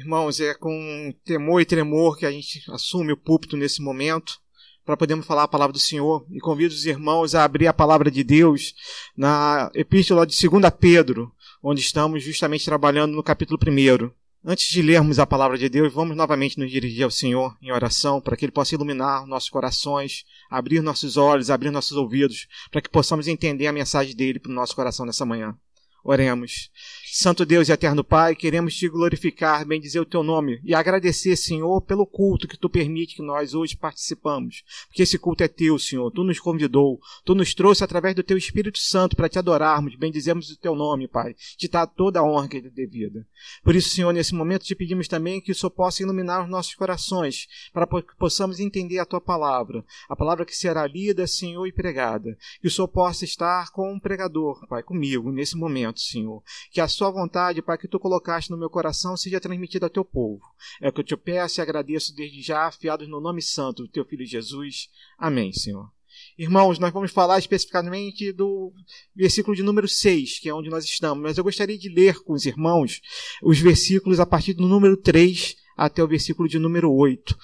Irmãos, é com temor e tremor que a gente assume o púlpito nesse momento para podermos falar a palavra do Senhor. E convido os irmãos a abrir a palavra de Deus na epístola de 2 Pedro, onde estamos justamente trabalhando no capítulo 1. Antes de lermos a palavra de Deus, vamos novamente nos dirigir ao Senhor em oração para que Ele possa iluminar nossos corações, abrir nossos olhos, abrir nossos ouvidos, para que possamos entender a mensagem dele para o nosso coração nessa manhã. Oremos. Santo Deus e eterno Pai, queremos te glorificar, bendizer o teu nome e agradecer, Senhor, pelo culto que tu permite que nós hoje participamos. Porque esse culto é teu, Senhor. Tu nos convidou, tu nos trouxe através do teu Espírito Santo para te adorarmos, bendizermos o teu nome, Pai. Te dar toda a honra que é devida. Por isso, Senhor, nesse momento te pedimos também que o Senhor possa iluminar os nossos corações, para que possamos entender a tua palavra, a palavra que será lida, Senhor, e pregada. Que o Senhor possa estar com o pregador, Pai, comigo, nesse momento, Senhor. Que a sua vontade, Pai, que tu colocaste no meu coração, seja transmitida ao teu povo. É o que eu te peço e agradeço desde já, afiados no nome santo do teu Filho Jesus. Amém, Senhor. Irmãos, nós vamos falar especificamente do versículo de número 6, que é onde nós estamos, mas eu gostaria de ler com os irmãos os versículos a partir do número 3 até o versículo de número 8.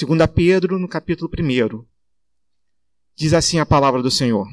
2 Pedro, no capítulo 1. Diz assim a palavra do Senhor: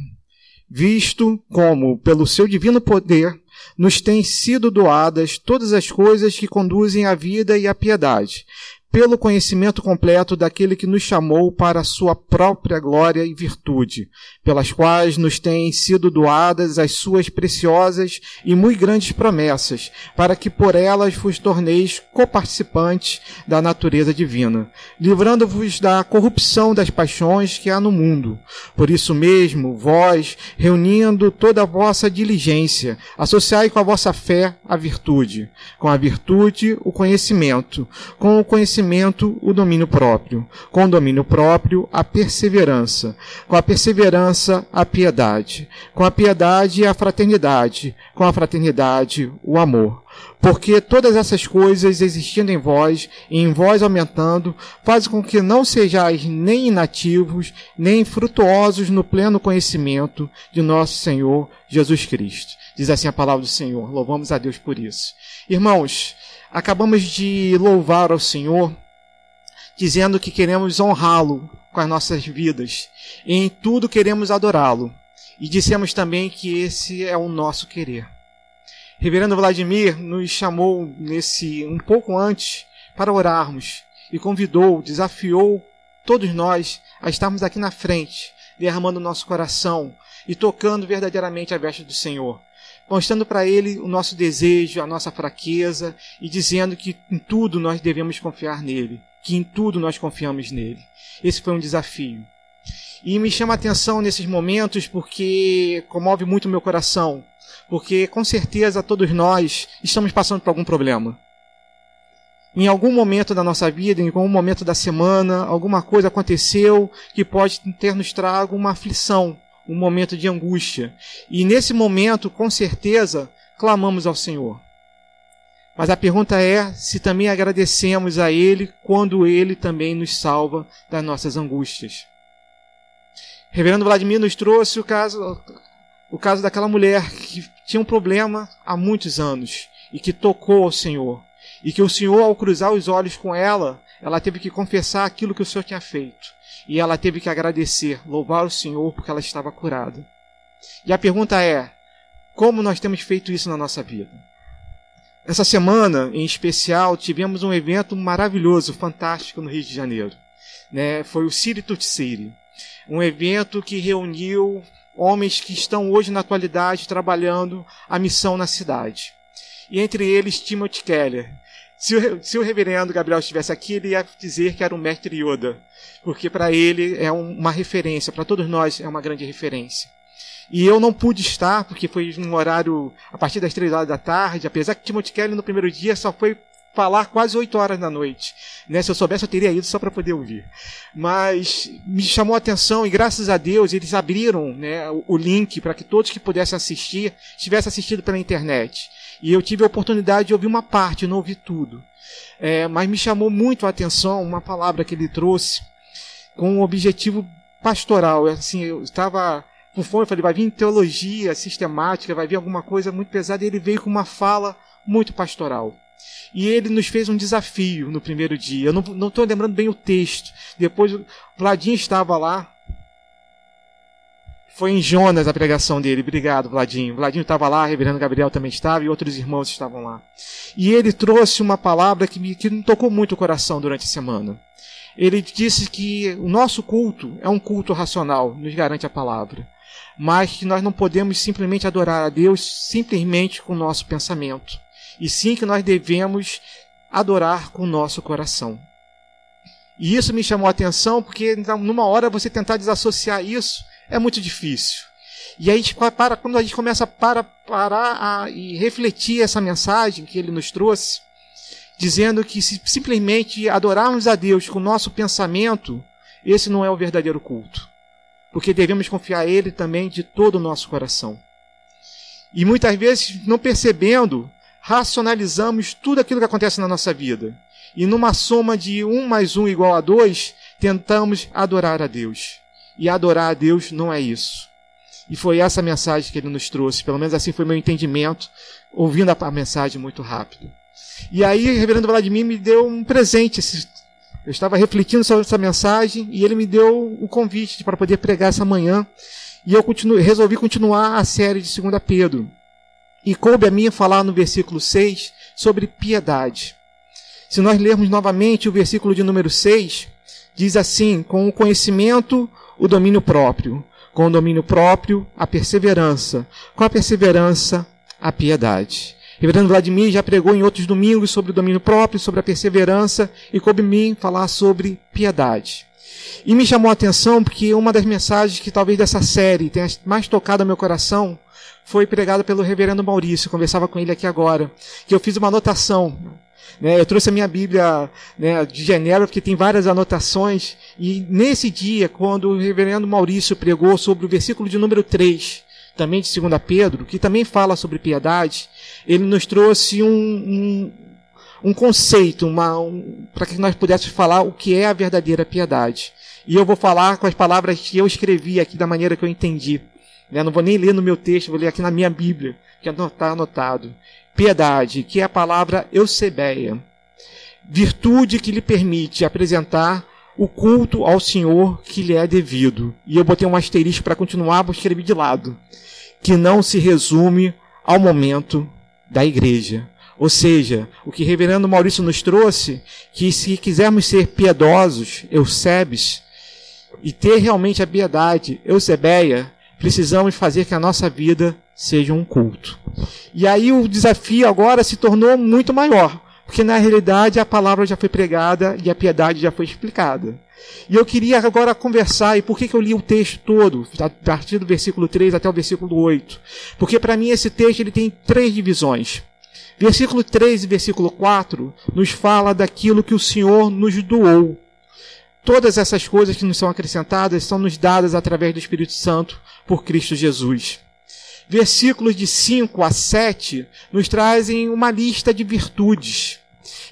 Visto como, pelo seu divino poder, nos têm sido doadas todas as coisas que conduzem à vida e à piedade, pelo conhecimento completo daquele que nos chamou para a sua própria glória e virtude, pelas quais nos têm sido doadas as suas preciosas e muito grandes promessas, para que por elas vos torneis coparticipantes da natureza divina, livrando-vos da corrupção das paixões que há no mundo. Por isso mesmo, vós, reunindo toda a vossa diligência, associai com a vossa fé a virtude, com a virtude o conhecimento, com o conhecimento conhecimento, o domínio próprio. Com o domínio próprio, a perseverança. Com a perseverança, a piedade. Com a piedade, a fraternidade. Com a fraternidade, o amor. Porque todas essas coisas existindo em vós e em vós aumentando, fazem com que não sejais nem inativos, nem frutuosos no pleno conhecimento de nosso Senhor Jesus Cristo. Diz assim a palavra do Senhor. Louvamos a Deus por isso. Irmãos, acabamos de louvar ao Senhor, dizendo que queremos honrá-lo com as nossas vidas. E em tudo queremos adorá-lo. E dissemos também que esse é o nosso querer. Reverendo Vladimir nos chamou nesse um pouco antes para orarmos e convidou, desafiou todos nós a estarmos aqui na frente, derramando nosso coração e tocando verdadeiramente a veste do Senhor mostrando para ele o nosso desejo, a nossa fraqueza e dizendo que em tudo nós devemos confiar nele, que em tudo nós confiamos nele. Esse foi um desafio. E me chama a atenção nesses momentos porque comove muito o meu coração, porque com certeza todos nós estamos passando por algum problema. Em algum momento da nossa vida, em algum momento da semana, alguma coisa aconteceu que pode ter nos trago uma aflição, um momento de angústia. E nesse momento, com certeza, clamamos ao Senhor. Mas a pergunta é se também agradecemos a Ele quando Ele também nos salva das nossas angústias. Reverendo Vladimir nos trouxe o caso, o caso daquela mulher que tinha um problema há muitos anos e que tocou ao Senhor. E que o Senhor, ao cruzar os olhos com ela, ela teve que confessar aquilo que o Senhor tinha feito. E ela teve que agradecer, louvar o Senhor porque ela estava curada. E a pergunta é: como nós temos feito isso na nossa vida? Essa semana, em especial, tivemos um evento maravilhoso, fantástico no Rio de Janeiro. Né? Foi o City to City. Um evento que reuniu homens que estão hoje na atualidade trabalhando a missão na cidade. E entre eles Timothy Keller, se o, se o reverendo Gabriel estivesse aqui, ele ia dizer que era um mestre Yoda, porque para ele é uma referência, para todos nós é uma grande referência. E eu não pude estar, porque foi um horário a partir das três horas da tarde, apesar que Timothy Kelly no primeiro dia só foi falar quase 8 horas da noite. Né? Se eu soubesse, eu teria ido só para poder ouvir. Mas me chamou a atenção e graças a Deus eles abriram né, o link para que todos que pudessem assistir tivessem assistido pela internet. E eu tive a oportunidade de ouvir uma parte, não ouvi tudo. É, mas me chamou muito a atenção uma palavra que ele trouxe com um objetivo pastoral. Assim, eu estava com fome, falei, vai vir teologia sistemática, vai vir alguma coisa muito pesada, e ele veio com uma fala muito pastoral. E ele nos fez um desafio no primeiro dia. Eu não estou lembrando bem o texto. Depois o Vladinho estava lá. Foi em Jonas a pregação dele. Obrigado, Vladinho. Vladinho estava lá, Reverendo Gabriel também estava e outros irmãos estavam lá. E ele trouxe uma palavra que me, que me tocou muito o coração durante a semana. Ele disse que o nosso culto é um culto racional, nos garante a palavra. Mas que nós não podemos simplesmente adorar a Deus simplesmente com o nosso pensamento e sim que nós devemos adorar com o nosso coração. E isso me chamou a atenção porque numa hora você tentar desassociar isso é muito difícil. E aí para, quando a gente começa a para, parar a, e refletir essa mensagem que ele nos trouxe, dizendo que se simplesmente adorarmos a Deus com o nosso pensamento, esse não é o verdadeiro culto. Porque devemos confiar Ele também de todo o nosso coração. E muitas vezes, não percebendo, racionalizamos tudo aquilo que acontece na nossa vida. E numa soma de um mais um igual a dois, tentamos adorar a Deus. E adorar a Deus não é isso. E foi essa mensagem que ele nos trouxe. Pelo menos assim foi meu entendimento, ouvindo a mensagem muito rápido. E aí, o reverendo Vladimir me deu um presente. Eu estava refletindo sobre essa mensagem e ele me deu o convite para poder pregar essa manhã. E eu continue, resolvi continuar a série de 2 Pedro. E coube a mim falar no versículo 6 sobre piedade. Se nós lermos novamente o versículo de número 6, diz assim: com o conhecimento, o domínio próprio, com o domínio próprio, a perseverança, com a perseverança, a piedade. Reverendo Vladimir já pregou em outros domingos sobre o domínio próprio, sobre a perseverança, e coube mim falar sobre piedade. E me chamou a atenção porque uma das mensagens que talvez dessa série tenha mais tocado meu coração foi pregado pelo reverendo Maurício, conversava com ele aqui agora, que eu fiz uma anotação. Né, eu trouxe a minha Bíblia né, de Genebra, porque tem várias anotações, e nesse dia, quando o reverendo Maurício pregou sobre o versículo de número 3, também de 2 Pedro, que também fala sobre piedade, ele nos trouxe um, um, um conceito, um, para que nós pudéssemos falar o que é a verdadeira piedade. E eu vou falar com as palavras que eu escrevi aqui da maneira que eu entendi. Né? Não vou nem ler no meu texto, vou ler aqui na minha Bíblia, que está anotado. Piedade, que é a palavra eusebeia. Virtude que lhe permite apresentar o culto ao Senhor que lhe é devido. E eu botei um asterisco para continuar, vou escrever de lado. Que não se resume ao momento da igreja. Ou seja, o que reverendo Maurício nos trouxe, que se quisermos ser piedosos, eusebes, e ter realmente a piedade, eusebeia, precisamos fazer que a nossa vida seja um culto. E aí o desafio agora se tornou muito maior, porque na realidade a palavra já foi pregada e a piedade já foi explicada. E eu queria agora conversar, e por que, que eu li o texto todo, a partir do versículo 3 até o versículo 8? Porque para mim esse texto ele tem três divisões. Versículo 3 e versículo 4 nos fala daquilo que o Senhor nos doou. Todas essas coisas que nos são acrescentadas são nos dadas através do Espírito Santo por Cristo Jesus. Versículos de 5 a 7 nos trazem uma lista de virtudes.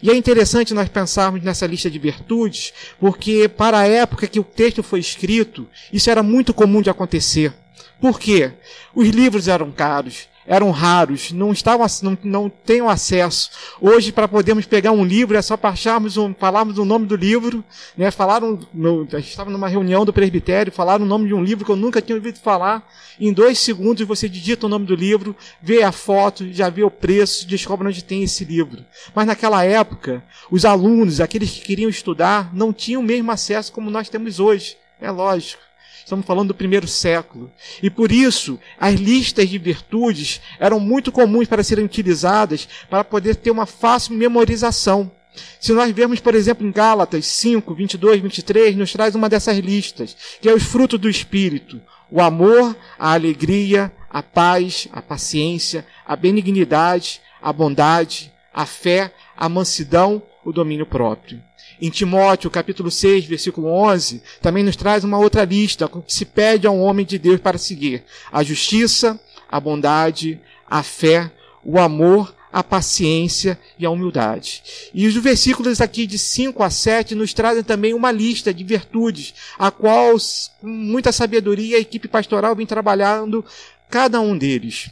E é interessante nós pensarmos nessa lista de virtudes, porque para a época que o texto foi escrito, isso era muito comum de acontecer. Por quê? Os livros eram caros, eram raros, não estavam não, não tenham acesso. Hoje, para podermos pegar um livro, é só baixarmos um, falarmos o nome do livro, né? Falaram, no, a gente estava numa reunião do presbitério, falaram o nome de um livro que eu nunca tinha ouvido falar. Em dois segundos você digita o nome do livro, vê a foto, já vê o preço, descobre onde tem esse livro. Mas naquela época, os alunos, aqueles que queriam estudar, não tinham o mesmo acesso como nós temos hoje. É lógico. Estamos falando do primeiro século. E por isso, as listas de virtudes eram muito comuns para serem utilizadas para poder ter uma fácil memorização. Se nós vermos, por exemplo, em Gálatas 5, 22, 23, nos traz uma dessas listas, que é os frutos do Espírito: o amor, a alegria, a paz, a paciência, a benignidade, a bondade, a fé, a mansidão, o domínio próprio. Em Timóteo, capítulo 6, versículo 11, também nos traz uma outra lista com que se pede a um homem de Deus para seguir: a justiça, a bondade, a fé, o amor, a paciência e a humildade. E os versículos aqui de 5 a 7 nos trazem também uma lista de virtudes, a qual, com muita sabedoria, a equipe pastoral vem trabalhando cada um deles.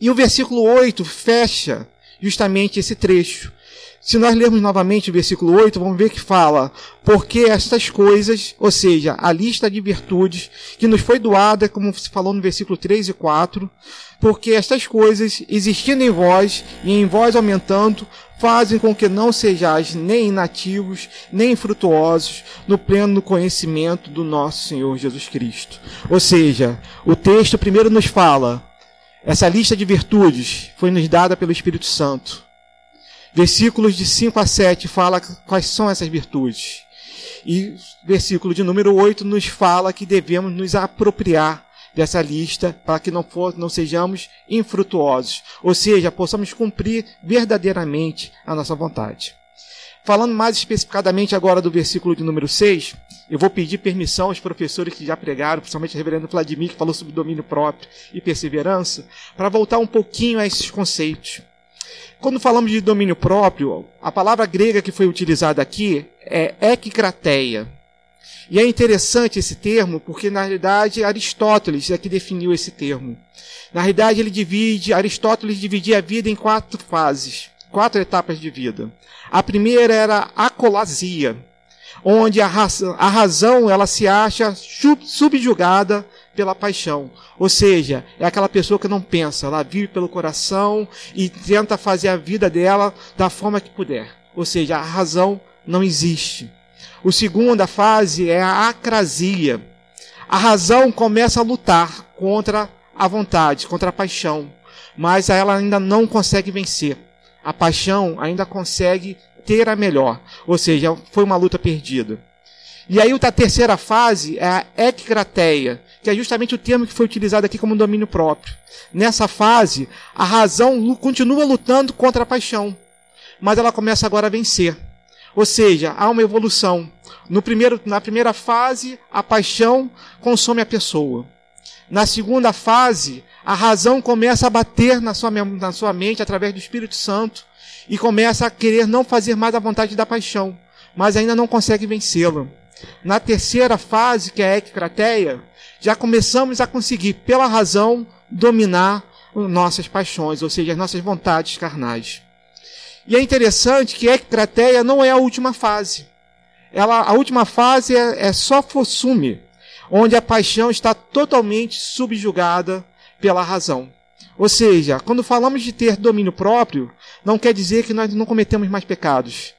E o versículo 8 fecha justamente esse trecho. Se nós lermos novamente o versículo 8, vamos ver que fala: Porque estas coisas, ou seja, a lista de virtudes que nos foi doada, como se falou no versículo 3 e 4, porque estas coisas, existindo em vós e em vós aumentando, fazem com que não sejais nem inativos, nem infrutuosos no pleno conhecimento do nosso Senhor Jesus Cristo. Ou seja, o texto primeiro nos fala, essa lista de virtudes foi nos dada pelo Espírito Santo. Versículos de 5 a 7 fala quais são essas virtudes. E versículo de número 8 nos fala que devemos nos apropriar dessa lista para que não, for, não sejamos infrutuosos, ou seja, possamos cumprir verdadeiramente a nossa vontade. Falando mais especificadamente agora do versículo de número 6, eu vou pedir permissão aos professores que já pregaram, principalmente o reverendo Vladimir, que falou sobre domínio próprio e perseverança, para voltar um pouquinho a esses conceitos. Quando falamos de domínio próprio, a palavra grega que foi utilizada aqui é ekikrateia. E é interessante esse termo porque, na realidade, Aristóteles é que definiu esse termo. Na realidade, ele divide, Aristóteles dividia a vida em quatro fases, quatro etapas de vida. A primeira era a colasia, onde a a razão ela se acha subjugada pela paixão. Ou seja, é aquela pessoa que não pensa, ela vive pelo coração e tenta fazer a vida dela da forma que puder. Ou seja, a razão não existe. O segunda fase é a acrasia. A razão começa a lutar contra a vontade, contra a paixão, mas ela ainda não consegue vencer. A paixão ainda consegue ter a melhor, ou seja, foi uma luta perdida. E aí a terceira fase é a eckrateia, que é justamente o termo que foi utilizado aqui como domínio próprio. Nessa fase, a razão continua lutando contra a paixão, mas ela começa agora a vencer. Ou seja, há uma evolução. No primeiro, na primeira fase, a paixão consome a pessoa. Na segunda fase, a razão começa a bater na sua, na sua mente através do Espírito Santo e começa a querer não fazer mais a vontade da paixão, mas ainda não consegue vencê-la. Na terceira fase, que é a eckrateia, já começamos a conseguir, pela razão, dominar nossas paixões, ou seja, as nossas vontades carnais. E é interessante que a eckrateia não é a última fase. Ela, a última fase é, é só fossume, onde a paixão está totalmente subjugada pela razão. Ou seja, quando falamos de ter domínio próprio, não quer dizer que nós não cometemos mais pecados.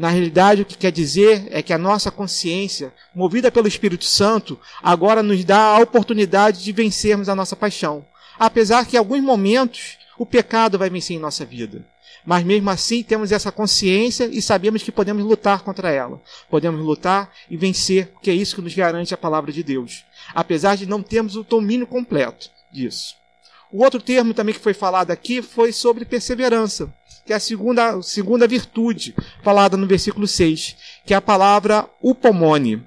Na realidade, o que quer dizer é que a nossa consciência, movida pelo Espírito Santo, agora nos dá a oportunidade de vencermos a nossa paixão. Apesar que em alguns momentos o pecado vai vencer em nossa vida. Mas mesmo assim temos essa consciência e sabemos que podemos lutar contra ela. Podemos lutar e vencer, porque é isso que nos garante a palavra de Deus. Apesar de não termos o domínio completo disso. O outro termo também que foi falado aqui foi sobre perseverança que é a segunda, segunda virtude falada no versículo 6, que é a palavra upomone.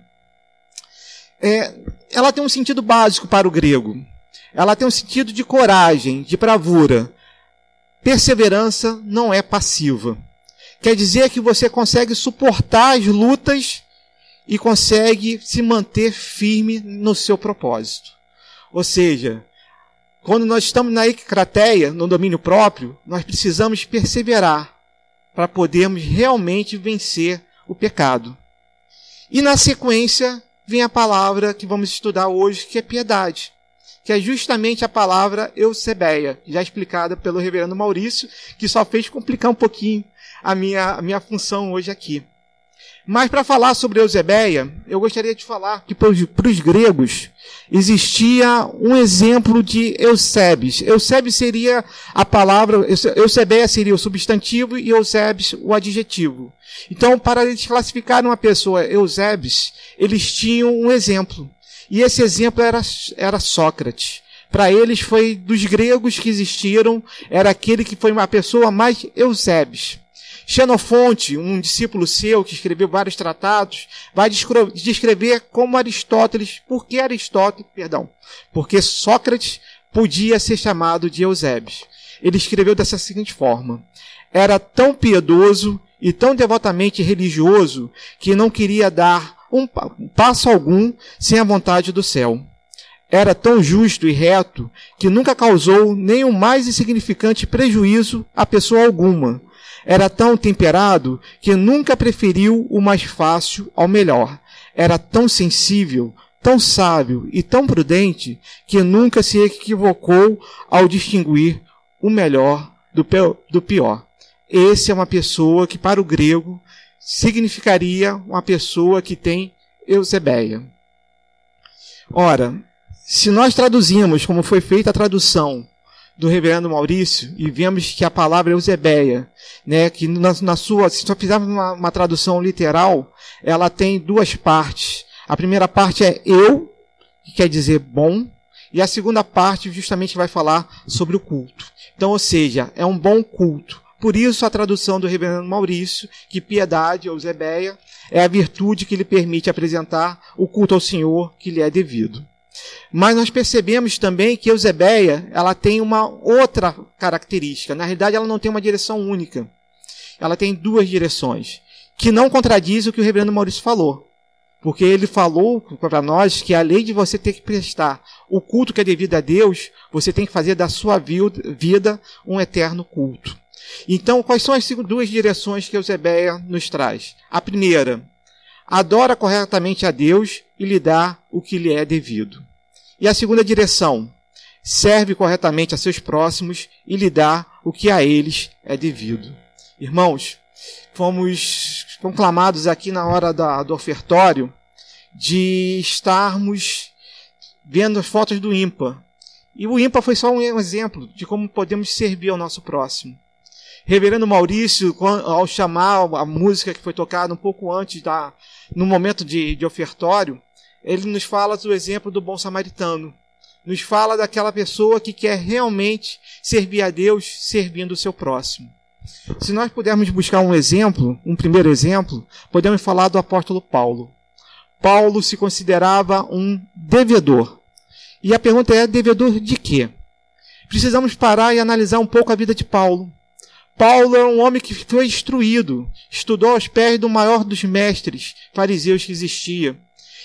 É, ela tem um sentido básico para o grego. Ela tem um sentido de coragem, de bravura. Perseverança não é passiva. Quer dizer que você consegue suportar as lutas e consegue se manter firme no seu propósito. Ou seja, quando nós estamos na ecrateia, no domínio próprio, nós precisamos perseverar para podermos realmente vencer o pecado. E na sequência vem a palavra que vamos estudar hoje, que é piedade, que é justamente a palavra eusebeia, já explicada pelo reverendo Maurício, que só fez complicar um pouquinho a minha, a minha função hoje aqui. Mas para falar sobre Eusebeia, eu gostaria de falar que para os gregos existia um exemplo de Eusebes. Eusebes seria a palavra, Eusebeia seria o substantivo e Eusebes o adjetivo. Então, para eles classificarem uma pessoa Eusebes, eles tinham um exemplo. E esse exemplo era, era Sócrates. Para eles foi dos gregos que existiram, era aquele que foi uma pessoa mais Eusebes. Xenofonte, um discípulo seu que escreveu vários tratados, vai descrever como Aristóteles, por que Aristóteles, perdão, porque Sócrates podia ser chamado de Eusébio. Ele escreveu dessa seguinte forma: Era tão piedoso e tão devotamente religioso que não queria dar um passo algum sem a vontade do céu. era tão justo e reto que nunca causou nem o mais insignificante prejuízo a pessoa alguma. Era tão temperado que nunca preferiu o mais fácil ao melhor. Era tão sensível, tão sábio e tão prudente que nunca se equivocou ao distinguir o melhor do pior. Esse é uma pessoa que, para o grego, significaria uma pessoa que tem Eusebeia. Ora, se nós traduzimos como foi feita a tradução do reverendo Maurício e vemos que a palavra é Eusebeia, né, que na, na sua, se só fizermos uma, uma, tradução literal, ela tem duas partes. A primeira parte é eu, que quer dizer bom, e a segunda parte justamente vai falar sobre o culto. Então, ou seja, é um bom culto. Por isso a tradução do reverendo Maurício, que piedade, ou Eusebeia, é a virtude que lhe permite apresentar o culto ao Senhor que lhe é devido. Mas nós percebemos também que Eusebeia, ela tem uma outra característica. Na realidade, ela não tem uma direção única. Ela tem duas direções, que não contradiz o que o reverendo Maurício falou. Porque ele falou para nós que além de você ter que prestar o culto que é devido a Deus, você tem que fazer da sua vida um eterno culto. Então, quais são as duas direções que Eusebeia nos traz? A primeira, adora corretamente a Deus e lhe dá o que lhe é devido. E a segunda direção, serve corretamente a seus próximos e lhe dá o que a eles é devido. Irmãos, fomos conclamados aqui na hora da, do ofertório de estarmos vendo as fotos do ímpar. E o ímpar foi só um exemplo de como podemos servir ao nosso próximo. Reverendo Maurício, ao chamar a música que foi tocada um pouco antes da, no momento de, de ofertório, ele nos fala do exemplo do bom samaritano. Nos fala daquela pessoa que quer realmente servir a Deus servindo o seu próximo. Se nós pudermos buscar um exemplo, um primeiro exemplo, podemos falar do apóstolo Paulo. Paulo se considerava um devedor. E a pergunta é: devedor de quê? Precisamos parar e analisar um pouco a vida de Paulo. Paulo é um homem que foi instruído, estudou aos pés do maior dos mestres fariseus que existia.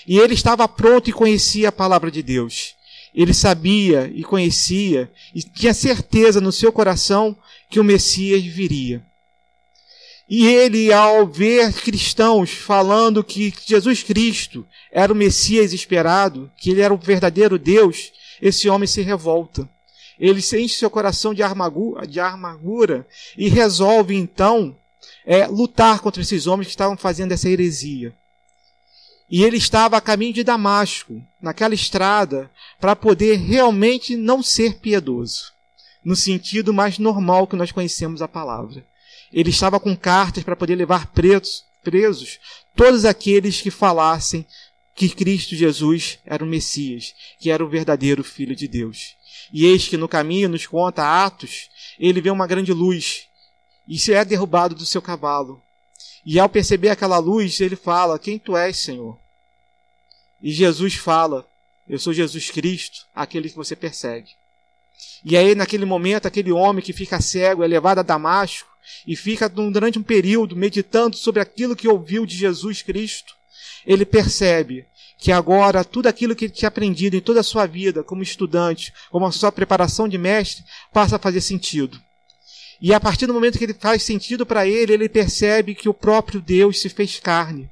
E ele estava pronto e conhecia a palavra de Deus. Ele sabia e conhecia e tinha certeza no seu coração que o Messias viria. E ele, ao ver cristãos falando que Jesus Cristo era o Messias esperado, que ele era o verdadeiro Deus, esse homem se revolta. Ele sente seu coração de amargura, de amargura e resolve então é, lutar contra esses homens que estavam fazendo essa heresia. E ele estava a caminho de Damasco, naquela estrada, para poder realmente não ser piedoso, no sentido mais normal que nós conhecemos a palavra. Ele estava com cartas para poder levar presos, presos todos aqueles que falassem que Cristo Jesus era o Messias, que era o verdadeiro Filho de Deus. E eis que no caminho, nos conta Atos, ele vê uma grande luz e se é derrubado do seu cavalo. E ao perceber aquela luz, ele fala: Quem tu és, Senhor? E Jesus fala: Eu sou Jesus Cristo, aquele que você persegue. E aí, naquele momento, aquele homem que fica cego é levado a Damasco e fica durante um período meditando sobre aquilo que ouviu de Jesus Cristo. Ele percebe que agora tudo aquilo que ele tinha aprendido em toda a sua vida como estudante, como a sua preparação de mestre, passa a fazer sentido. E a partir do momento que ele faz sentido para ele, ele percebe que o próprio Deus se fez carne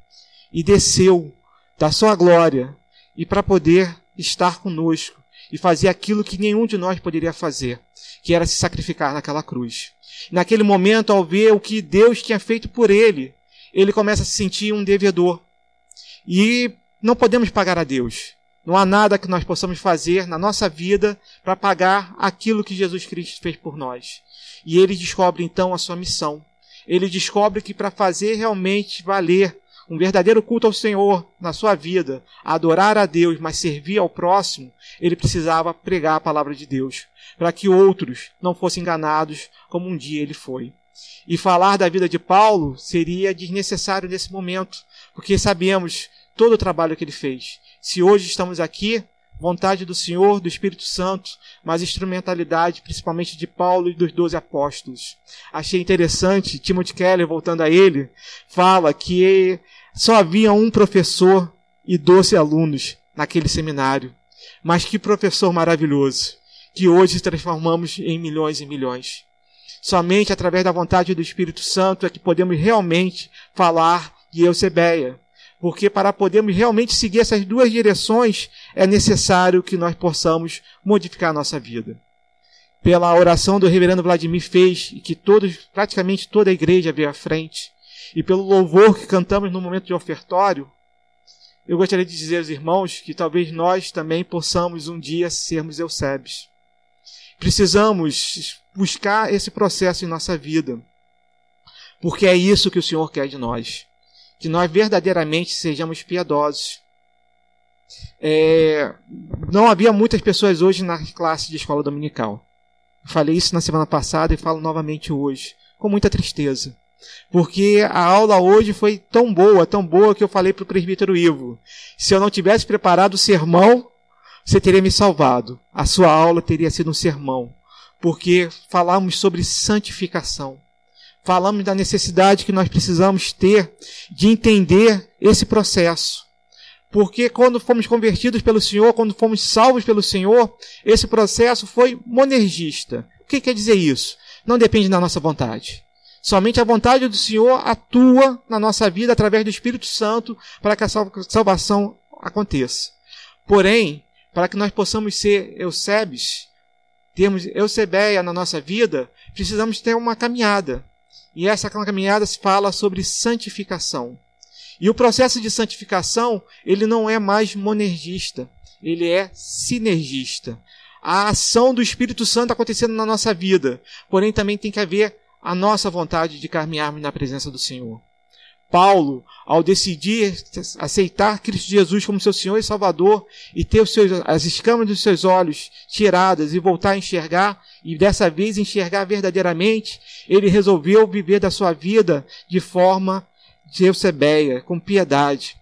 e desceu da sua glória e para poder estar conosco e fazer aquilo que nenhum de nós poderia fazer, que era se sacrificar naquela cruz. Naquele momento, ao ver o que Deus tinha feito por ele, ele começa a se sentir um devedor. E não podemos pagar a Deus. Não há nada que nós possamos fazer na nossa vida para pagar aquilo que Jesus Cristo fez por nós. E ele descobre então a sua missão. Ele descobre que para fazer realmente valer um verdadeiro culto ao Senhor na sua vida, adorar a Deus, mas servir ao próximo, ele precisava pregar a palavra de Deus, para que outros não fossem enganados como um dia ele foi. E falar da vida de Paulo seria desnecessário nesse momento, porque sabemos todo o trabalho que ele fez. Se hoje estamos aqui, vontade do Senhor, do Espírito Santo, mas instrumentalidade principalmente de Paulo e dos doze apóstolos. Achei interessante, Timothy Keller, voltando a ele, fala que só havia um professor e doze alunos naquele seminário. Mas que professor maravilhoso, que hoje transformamos em milhões e milhões. Somente através da vontade do Espírito Santo é que podemos realmente falar de Eusebeia. Porque para podermos realmente seguir essas duas direções, é necessário que nós possamos modificar a nossa vida. Pela oração do reverendo Vladimir fez, e que todos, praticamente toda a igreja veio à frente, e pelo louvor que cantamos no momento de ofertório, eu gostaria de dizer aos irmãos que talvez nós também possamos um dia sermos Eusebes. Precisamos buscar esse processo em nossa vida, porque é isso que o Senhor quer de nós, que nós verdadeiramente sejamos piedosos. É, não havia muitas pessoas hoje na classe de escola dominical. Falei isso na semana passada e falo novamente hoje, com muita tristeza. Porque a aula hoje foi tão boa, tão boa que eu falei para o presbítero Ivo: se eu não tivesse preparado o sermão, você teria me salvado. A sua aula teria sido um sermão. Porque falamos sobre santificação. Falamos da necessidade que nós precisamos ter de entender esse processo. Porque quando fomos convertidos pelo Senhor, quando fomos salvos pelo Senhor, esse processo foi monergista. O que quer dizer isso? Não depende da nossa vontade. Somente a vontade do Senhor atua na nossa vida através do Espírito Santo para que a salvação aconteça. Porém, para que nós possamos ser Eusebes, termos Eusebeia na nossa vida, precisamos ter uma caminhada. E essa caminhada se fala sobre santificação. E o processo de santificação, ele não é mais monergista, ele é sinergista. A ação do Espírito Santo acontecendo na nossa vida, porém também tem que haver a nossa vontade de caminharmos na presença do Senhor. Paulo, ao decidir aceitar Cristo Jesus como seu Senhor e Salvador e ter os seus, as escamas dos seus olhos tiradas e voltar a enxergar, e dessa vez enxergar verdadeiramente, ele resolveu viver da sua vida de forma de Eusebeia, com piedade.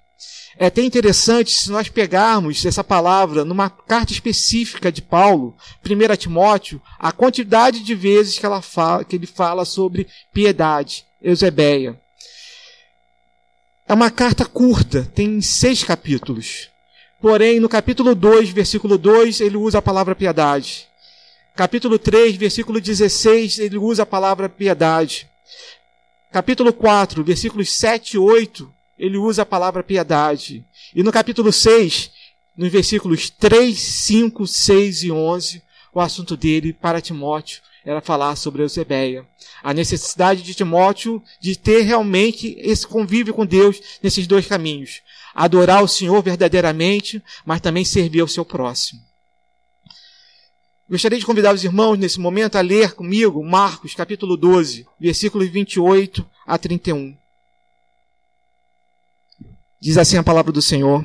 É até interessante se nós pegarmos essa palavra numa carta específica de Paulo, 1 Timóteo, a quantidade de vezes que, ela fala, que ele fala sobre piedade, Eusebeia. É uma carta curta, tem seis capítulos. Porém, no capítulo 2, versículo 2, ele usa a palavra piedade. Capítulo 3, versículo 16, ele usa a palavra piedade. Capítulo 4, versículos 7 e 8, ele usa a palavra piedade. E no capítulo 6, nos versículos 3, 5, 6 e 11, o assunto dele para Timóteo era falar sobre Eusebeia. A necessidade de Timóteo de ter realmente esse convívio com Deus nesses dois caminhos. Adorar o Senhor verdadeiramente, mas também servir ao seu próximo. Gostaria de convidar os irmãos nesse momento a ler comigo Marcos capítulo 12, versículos 28 a 31. Diz assim a palavra do Senhor.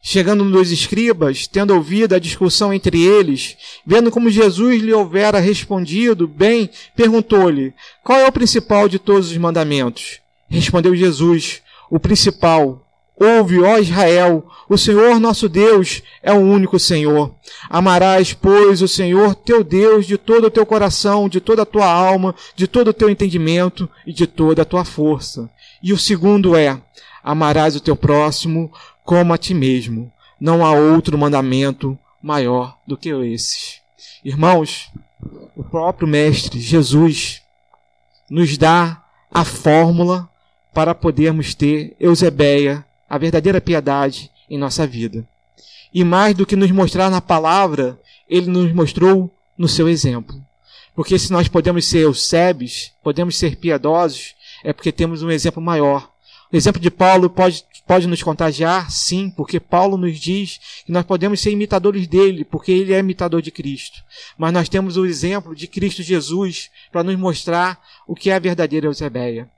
Chegando um dos escribas, tendo ouvido a discussão entre eles, vendo como Jesus lhe houvera respondido bem, perguntou-lhe: Qual é o principal de todos os mandamentos? Respondeu Jesus: O principal. Ouve, ó Israel, o Senhor nosso Deus é o único Senhor. Amarás, pois, o Senhor teu Deus de todo o teu coração, de toda a tua alma, de todo o teu entendimento e de toda a tua força. E o segundo é: amarás o teu próximo como a ti mesmo. Não há outro mandamento maior do que esses. Irmãos, o próprio Mestre Jesus nos dá a fórmula para podermos ter Eusebeia, a verdadeira piedade em nossa vida. E mais do que nos mostrar na palavra, ele nos mostrou no seu exemplo. Porque se nós podemos ser Eusebes, podemos ser piedosos, é porque temos um exemplo maior, o exemplo de Paulo pode, pode nos contagiar? Sim, porque Paulo nos diz que nós podemos ser imitadores dele, porque ele é imitador de Cristo. Mas nós temos o exemplo de Cristo Jesus para nos mostrar o que é a verdadeira Eusebeia.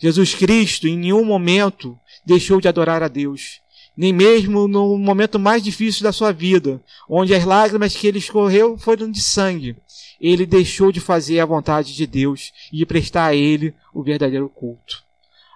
Jesus Cristo em nenhum momento deixou de adorar a Deus. Nem mesmo no momento mais difícil da sua vida, onde as lágrimas que ele escorreu foram de sangue. Ele deixou de fazer a vontade de Deus e de prestar a ele o verdadeiro culto.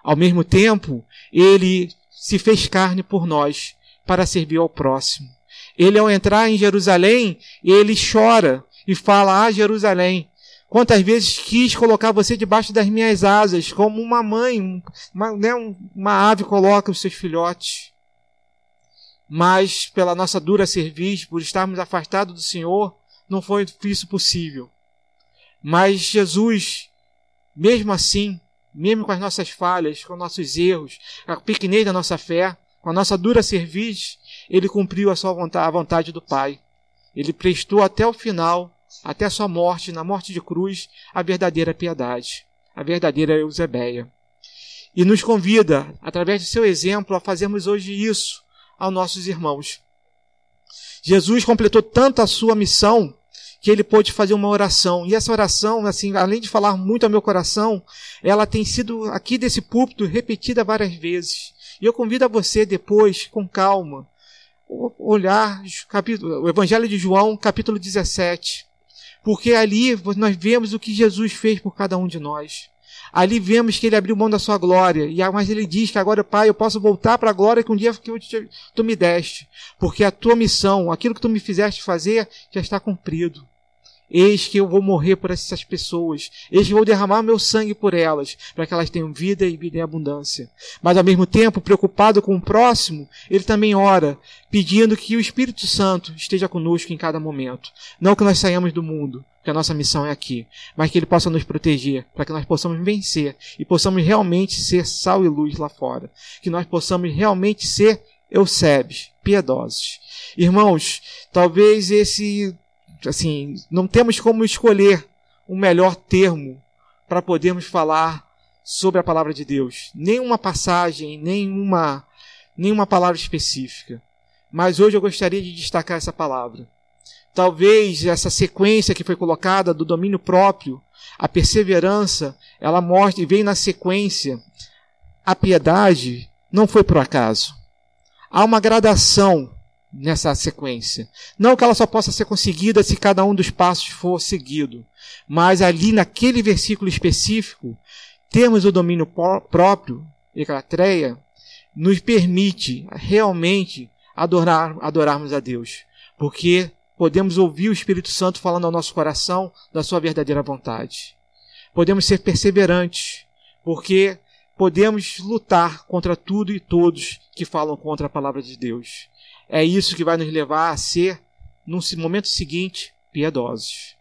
Ao mesmo tempo, ele se fez carne por nós para servir ao próximo. Ele, ao entrar em Jerusalém, ele chora e fala: Ah, Jerusalém, quantas vezes quis colocar você debaixo das minhas asas, como uma mãe, uma, né, uma ave coloca os seus filhotes. mas pela nossa dura serviço, por estarmos afastados do Senhor, não foi isso possível. Mas Jesus, mesmo assim, mesmo com as nossas falhas, com nossos erros, a pequenez da nossa fé, com a nossa dura serviço, ele cumpriu a sua vontade, a vontade do Pai. Ele prestou até o final, até a sua morte, na morte de cruz, a verdadeira piedade, a verdadeira Eusebeia. E nos convida, através do seu exemplo, a fazermos hoje isso aos nossos irmãos. Jesus completou tanto a sua missão que ele pôde fazer uma oração. E essa oração, assim, além de falar muito ao meu coração, ela tem sido aqui desse púlpito repetida várias vezes. E eu convido a você depois, com calma, olhar o Evangelho de João, capítulo 17. Porque ali nós vemos o que Jesus fez por cada um de nós. Ali vemos que ele abriu mão da sua glória. E mas ele diz que agora, Pai, eu posso voltar para a glória que um dia que tu me deste. Porque a tua missão, aquilo que tu me fizeste fazer, já está cumprido. Eis que eu vou morrer por essas pessoas. Eis que eu vou derramar meu sangue por elas, para que elas tenham vida e vida em abundância. Mas ao mesmo tempo, preocupado com o próximo, ele também ora, pedindo que o Espírito Santo esteja conosco em cada momento. Não que nós saiamos do mundo, que a nossa missão é aqui, mas que ele possa nos proteger, para que nós possamos vencer e possamos realmente ser sal e luz lá fora. Que nós possamos realmente ser Eusebes, piedosos. Irmãos, talvez esse assim, não temos como escolher um melhor termo para podermos falar sobre a palavra de Deus. Nenhuma passagem, nenhuma, nenhuma palavra específica. Mas hoje eu gostaria de destacar essa palavra. Talvez essa sequência que foi colocada do domínio próprio, a perseverança, ela mostra e vem na sequência. A piedade não foi por acaso. Há uma gradação nessa sequência. Não que ela só possa ser conseguida se cada um dos passos for seguido, mas ali naquele versículo específico, termos o domínio próprio, eclatreia, nos permite realmente adorar, adorarmos a Deus, porque podemos ouvir o Espírito Santo falando ao nosso coração da sua verdadeira vontade. Podemos ser perseverantes, porque podemos lutar contra tudo e todos que falam contra a palavra de Deus. É isso que vai nos levar a ser, no momento seguinte, piedosos.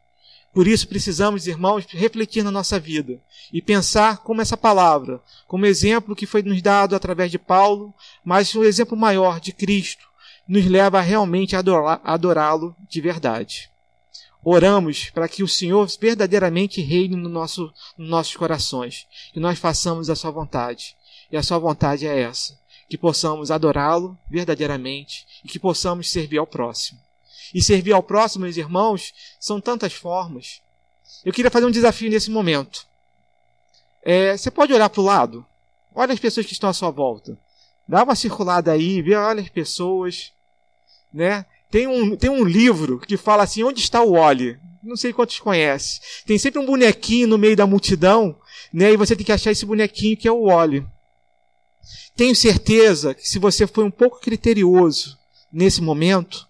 Por isso precisamos, irmãos, refletir na nossa vida e pensar como essa palavra, como exemplo que foi nos dado através de Paulo, mas um exemplo maior de Cristo, nos leva a realmente adorá-lo de verdade. Oramos para que o Senhor verdadeiramente reine no nosso, nos nossos corações, que nós façamos a sua vontade. E a sua vontade é essa: que possamos adorá-lo verdadeiramente e que possamos servir ao próximo. E servir ao próximo, meus irmãos, são tantas formas. Eu queria fazer um desafio nesse momento. É, você pode olhar para o lado, olha as pessoas que estão à sua volta, dá uma circulada aí, vê, olha as pessoas, né? Tem um, tem um livro que fala assim, onde está o Oli? Não sei quantos conhecem. Tem sempre um bonequinho no meio da multidão, né? E você tem que achar esse bonequinho que é o Oli. Tenho certeza que se você foi um pouco criterioso nesse momento,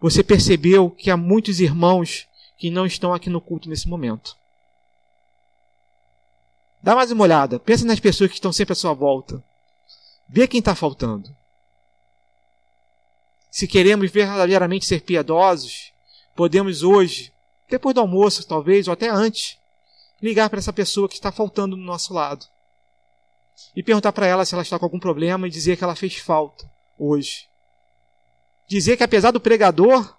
você percebeu que há muitos irmãos que não estão aqui no culto nesse momento. Dá mais uma olhada, pensa nas pessoas que estão sempre à sua volta. Vê quem está faltando. Se queremos verdadeiramente ser piedosos, podemos hoje, depois do almoço talvez, ou até antes, ligar para essa pessoa que está faltando do nosso lado e perguntar para ela se ela está com algum problema e dizer que ela fez falta hoje. Dizer que apesar do pregador,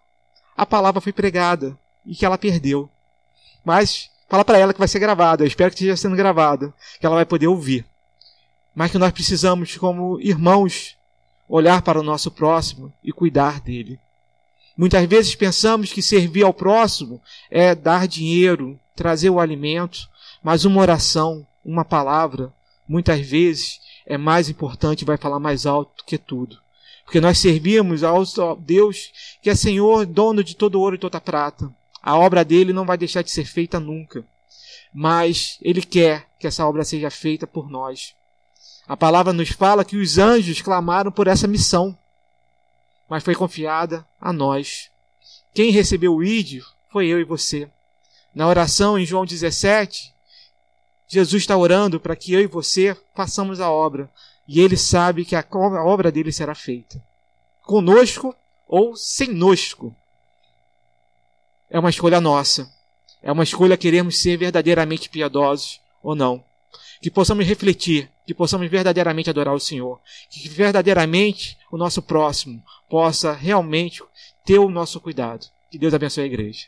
a palavra foi pregada e que ela perdeu. Mas fala para ela que vai ser gravada, eu espero que esteja sendo gravada, que ela vai poder ouvir. Mas que nós precisamos, como irmãos, olhar para o nosso próximo e cuidar dele. Muitas vezes pensamos que servir ao próximo é dar dinheiro, trazer o alimento, mas uma oração, uma palavra, muitas vezes é mais importante e vai falar mais alto que tudo. Porque nós servimos ao Deus que é Senhor, dono de todo ouro e toda prata. A obra dele não vai deixar de ser feita nunca. Mas ele quer que essa obra seja feita por nós. A palavra nos fala que os anjos clamaram por essa missão, mas foi confiada a nós. Quem recebeu o ídio foi eu e você. Na oração em João 17, Jesus está orando para que eu e você façamos a obra. E ele sabe que a obra dele será feita. conosco ou sem nosco. É uma escolha nossa. É uma escolha queremos ser verdadeiramente piedosos ou não. Que possamos refletir, que possamos verdadeiramente adorar o Senhor, que verdadeiramente o nosso próximo possa realmente ter o nosso cuidado. Que Deus abençoe a igreja.